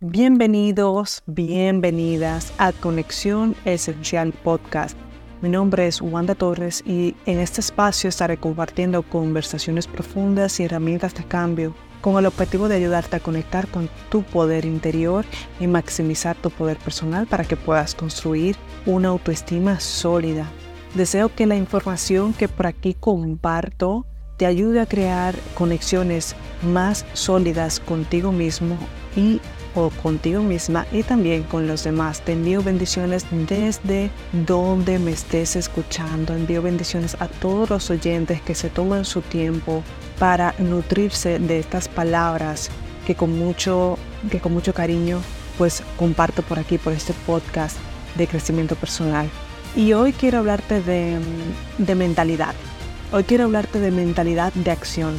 Bienvenidos, bienvenidas a Conexión Esencial Podcast. Mi nombre es Wanda Torres y en este espacio estaré compartiendo conversaciones profundas y herramientas de cambio con el objetivo de ayudarte a conectar con tu poder interior y maximizar tu poder personal para que puedas construir una autoestima sólida. Deseo que la información que por aquí comparto te ayude a crear conexiones más sólidas contigo mismo y o contigo misma y también con los demás. Te envío bendiciones desde donde me estés escuchando. Envío bendiciones a todos los oyentes que se toman su tiempo para nutrirse de estas palabras que con mucho, que con mucho cariño pues comparto por aquí, por este podcast de crecimiento personal. Y hoy quiero hablarte de, de mentalidad. Hoy quiero hablarte de mentalidad de acción,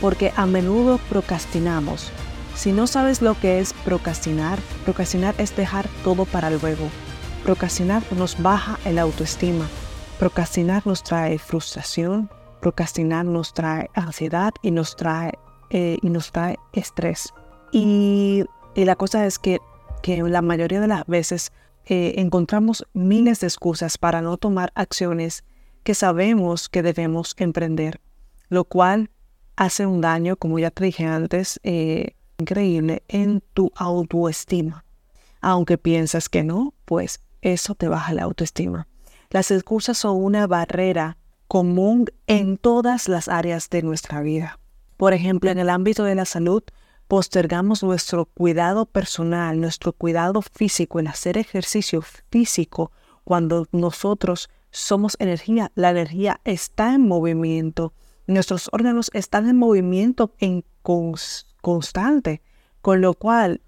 porque a menudo procrastinamos. Si no sabes lo que es procrastinar, procrastinar es dejar todo para luego. Procrastinar nos baja el autoestima. Procrastinar nos trae frustración, procrastinar nos trae ansiedad y nos trae, eh, y nos trae estrés. Y, la cosa es que, que la mayoría de las veces eh, encontramos miles de excusas para no tomar acciones que sabemos que debemos emprender, lo cual hace un daño, como ya te dije antes, eh, increíble en tu autoestima. Aunque piensas que no, pues eso te baja la autoestima. Las excusas son una barrera común en todas las áreas de nuestra vida. Por ejemplo, en el ámbito de la salud, postergamos nuestro cuidado personal, nuestro cuidado físico, el hacer ejercicio físico, cuando nosotros somos energía. La energía está en movimiento. Nuestros órganos están en movimiento en constante. Con lo cual,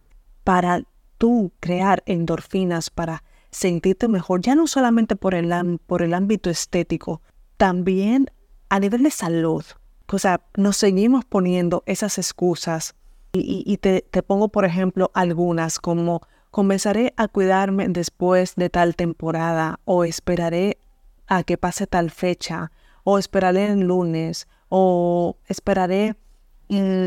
para tú crear endorfinas, para sentirte mejor, ya no solamente por el, por el ámbito estético, también a nivel de salud. O sea, nos seguimos poniendo esas excusas y, te, te, pongo, por ejemplo, algunas como comenzaré a cuidarme después de tal temporada o esperaré a que pase tal fecha o esperaré el lunes o esperaré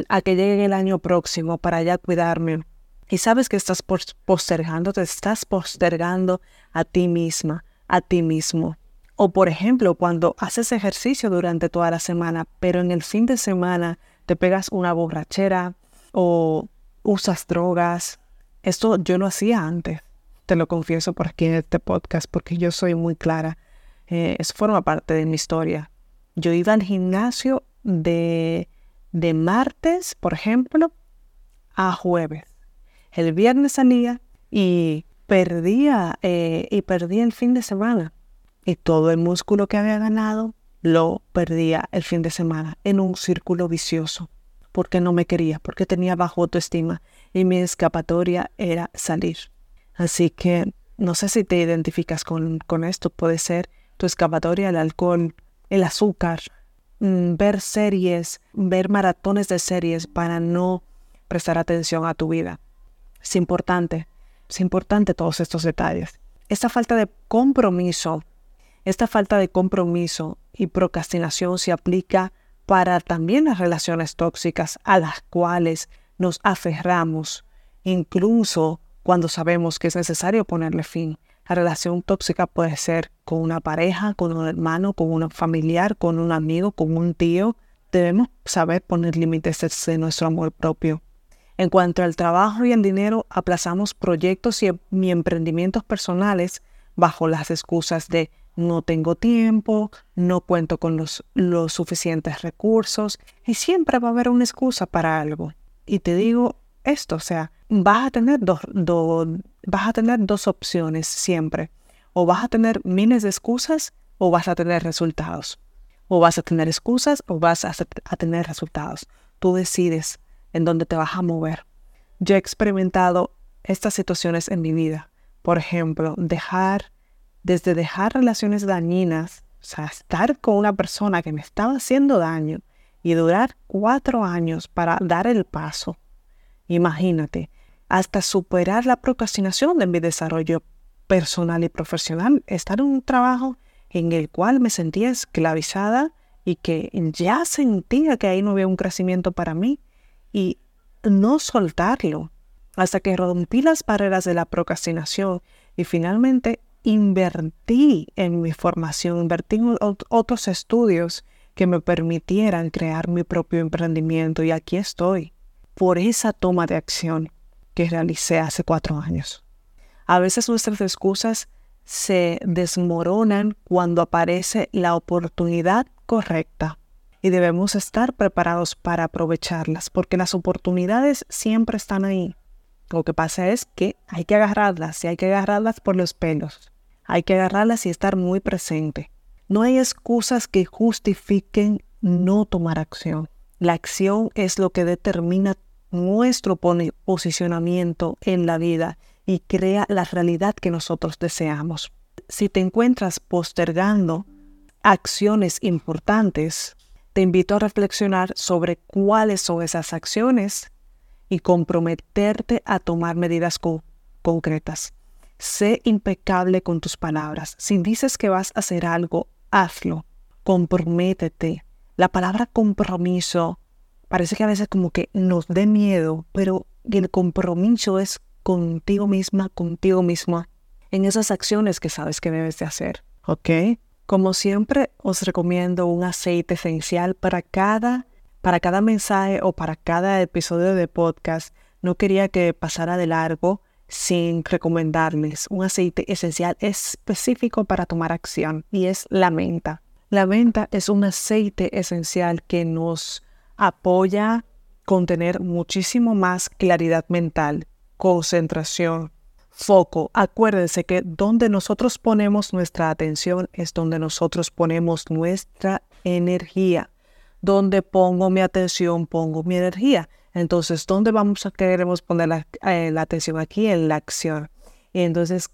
a que llegue el año próximo para ya cuidarme. Y sabes que estás postergando, te estás postergando a ti misma, a ti mismo. O por ejemplo, cuando haces ejercicio durante toda la semana, pero en el fin de semana te pegas una borrachera o usas drogas. Esto yo lo hacía antes, te lo confieso por aquí en este podcast, porque yo soy muy clara. Eh, eso forma parte de mi historia. Yo iba al gimnasio de, de martes, por ejemplo, a jueves. El viernes salía y perdía, eh, y perdía el fin de semana y todo el músculo que había ganado lo perdía el fin de semana en un círculo vicioso, porque no me quería, porque tenía bajo autoestima y mi escapatoria era salir. Así que no sé si te identificas con, con esto, puede ser tu escapatoria, el alcohol, el azúcar, ver series, ver maratones de series para no prestar atención a tu vida. Es importante, es importante todos estos detalles. Esta falta de compromiso esta falta de compromiso y procrastinación se aplica para también las relaciones tóxicas a las cuales nos aferramos, incluso cuando sabemos que es necesario ponerle fin. La relación tóxica puede ser con una pareja, con un hermano, con un familiar, con un amigo, con un tío. Debemos saber poner límites de nuestro amor propio. En cuanto al trabajo y el dinero, aplazamos proyectos y emprendimientos personales bajo las excusas de no tengo tiempo, no cuento con los, los, suficientes recursos y siempre va a haber una excusa para algo. Y te digo esto, o sea, vas a tener dos, vas a tener dos opciones siempre. O vas a tener miles de excusas o vas a tener resultados. O vas a tener excusas o vas a, a tener resultados. Tú decides en dónde te vas a mover. Yo he experimentado estas situaciones en mi vida. Por ejemplo, dejar desde dejar relaciones dañinas, o sea, estar con una persona que me estaba haciendo daño y durar cuatro años para dar el paso. Imagínate, hasta superar la procrastinación de mi desarrollo personal y profesional, estar en un trabajo en el cual me sentía esclavizada y que ya sentía que ahí no había un crecimiento para mí y no soltarlo. hasta que rompí las barreras de la procrastinación y finalmente invertí en mi formación, invertí en otros estudios que me permitieran crear mi propio emprendimiento y aquí estoy por esa toma de acción que realicé hace cuatro años. A veces nuestras excusas se desmoronan cuando aparece la oportunidad correcta y debemos estar preparados para aprovecharlas porque las oportunidades siempre están ahí. Lo que pasa es que hay que agarrarlas y hay que agarrarlas por los pelos. Hay que agarrarlas y estar muy presente. No hay excusas que justifiquen no tomar acción. La acción es lo que determina nuestro posicionamiento en la vida y crea la realidad que nosotros deseamos. Si te encuentras postergando acciones importantes, te invito a reflexionar sobre cuáles son esas acciones y comprometerte a tomar medidas concretas. Sé impecable con tus palabras. Si dices que vas a hacer algo, hazlo. Comprométete. La palabra compromiso parece que a veces como que nos dé miedo, pero el compromiso es contigo misma, contigo misma, en esas acciones que sabes que debes de hacer. ¿Ok? Como siempre, os recomiendo un aceite esencial para cada, para cada mensaje o para cada episodio de podcast. No quería que pasara de largo sin recomendarles un aceite esencial específico para tomar acción y es la menta. La menta es un aceite esencial que nos apoya con tener muchísimo más claridad mental, concentración, foco. Acuérdense que donde nosotros ponemos nuestra atención es donde nosotros ponemos nuestra energía. Donde pongo mi atención, pongo mi energía. Entonces, ¿dónde vamos a queremos poner la, eh, la atención? Aquí en la acción. Y entonces,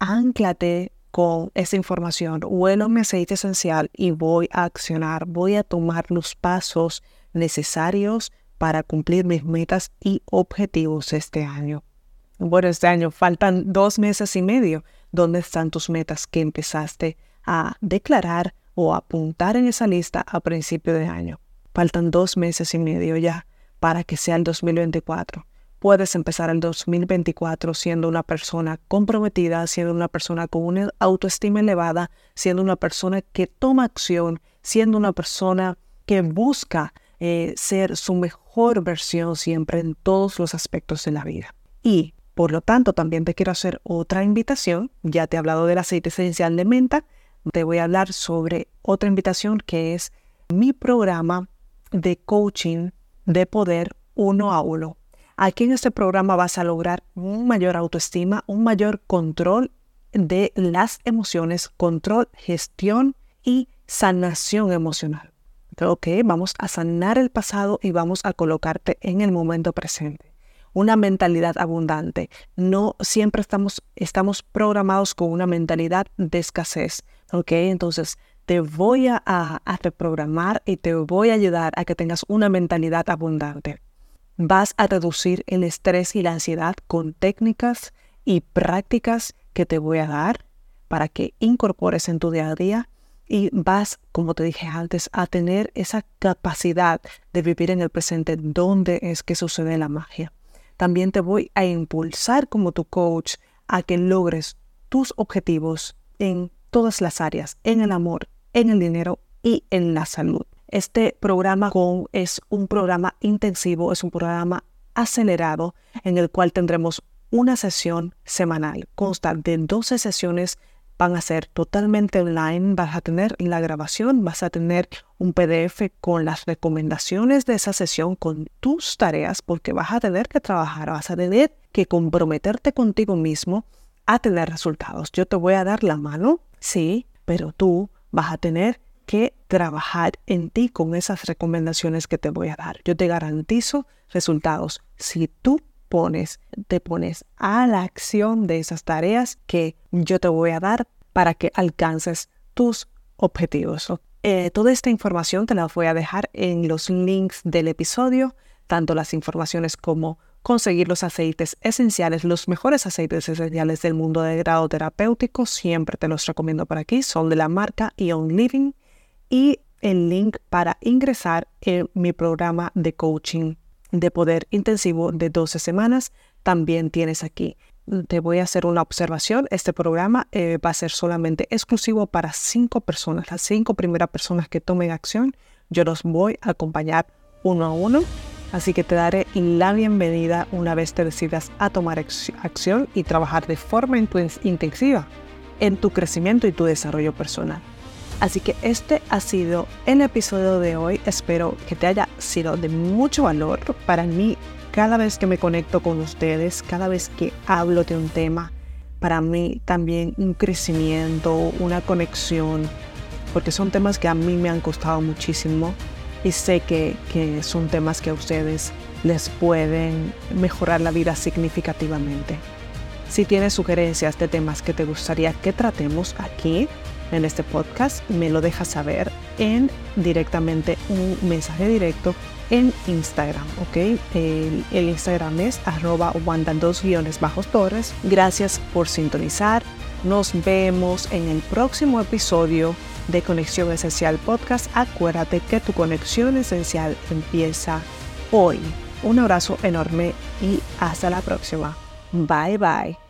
anclate con esa información, huelo mi aceite esencial y voy a accionar, voy a tomar los pasos necesarios para cumplir mis metas y objetivos este año. Bueno, este año faltan dos meses y medio. ¿Dónde están tus metas que empezaste a declarar o apuntar en esa lista a principio de año? Faltan dos meses y medio ya para que sea el 2024. Puedes empezar el 2024 siendo una persona comprometida, siendo una persona con una autoestima elevada, siendo una persona que toma acción, siendo una persona que busca eh, ser su mejor versión siempre en todos los aspectos de la vida. Y por lo tanto, también te quiero hacer otra invitación. Ya te he hablado del aceite esencial de menta. Te voy a hablar sobre otra invitación que es mi programa de coaching de poder uno a uno. Aquí en este programa vas a lograr un mayor autoestima, un mayor control de las emociones, control, gestión y sanación emocional. Ok, vamos a sanar el pasado y vamos a colocarte en el momento presente. Una mentalidad abundante. No siempre estamos, estamos programados con una mentalidad de escasez. Ok, entonces te voy a, a reprogramar y te voy a ayudar a que tengas una mentalidad abundante. Vas a reducir el estrés y la ansiedad con técnicas y prácticas que te voy a dar para que incorpores en tu día a día y vas, como te dije antes, a tener esa capacidad de vivir en el presente donde es que sucede la magia. También te voy a impulsar como tu coach a que logres tus objetivos en todas las áreas, en el amor, en el dinero y en la salud. Este programa es un programa intensivo, es un programa acelerado en el cual tendremos una sesión semanal. Consta de 12 sesiones van a ser totalmente online, vas a tener la grabación, vas a tener un PDF con las recomendaciones de esa sesión, con tus tareas, porque vas a tener que trabajar, vas a tener que comprometerte contigo mismo a tener resultados. Yo te voy a dar la mano, sí, pero tú vas a tener que trabajar en ti con esas recomendaciones que te voy a dar. Yo te garantizo resultados si tú pones, te pones a la acción de esas tareas que yo te voy a dar para que alcances tus objetivos. Eh, toda esta información te la voy a dejar en los links del episodio, tanto las informaciones como conseguir los aceites esenciales, los mejores aceites esenciales del mundo de grado terapéutico, siempre te los recomiendo por aquí, son de la marca Ion Living y el link para ingresar en mi programa de coaching de poder intensivo de 12 semanas también tienes aquí. Te voy a hacer una observación. Este programa eh, va a ser solamente exclusivo para cinco personas. Las cinco primeras personas que tomen acción, yo los voy a acompañar uno a uno. Así que te daré la bienvenida una vez te decidas a tomar acción y trabajar de forma intensiva en tu crecimiento y tu desarrollo personal. Así que este ha sido el episodio de hoy. Espero que te haya sido de mucho valor para mí cada vez que me conecto con ustedes, cada vez que hablo de un tema. Para mí también un crecimiento, una conexión, porque son temas que a mí me han costado muchísimo y sé que, que son temas que a ustedes les pueden mejorar la vida significativamente. Si tienes sugerencias de temas que te gustaría que tratemos aquí en este podcast, me lo dejas saber en directamente un mensaje directo en Instagram, ¿ok? El, Instagram es arroba wanda dos guiones bajos torres. Gracias por sintonizar. Nos vemos en el próximo episodio de Conexión Esencial Podcast. Acuérdate que tu conexión esencial empieza hoy. Un abrazo enorme y hasta la próxima. Bye bye.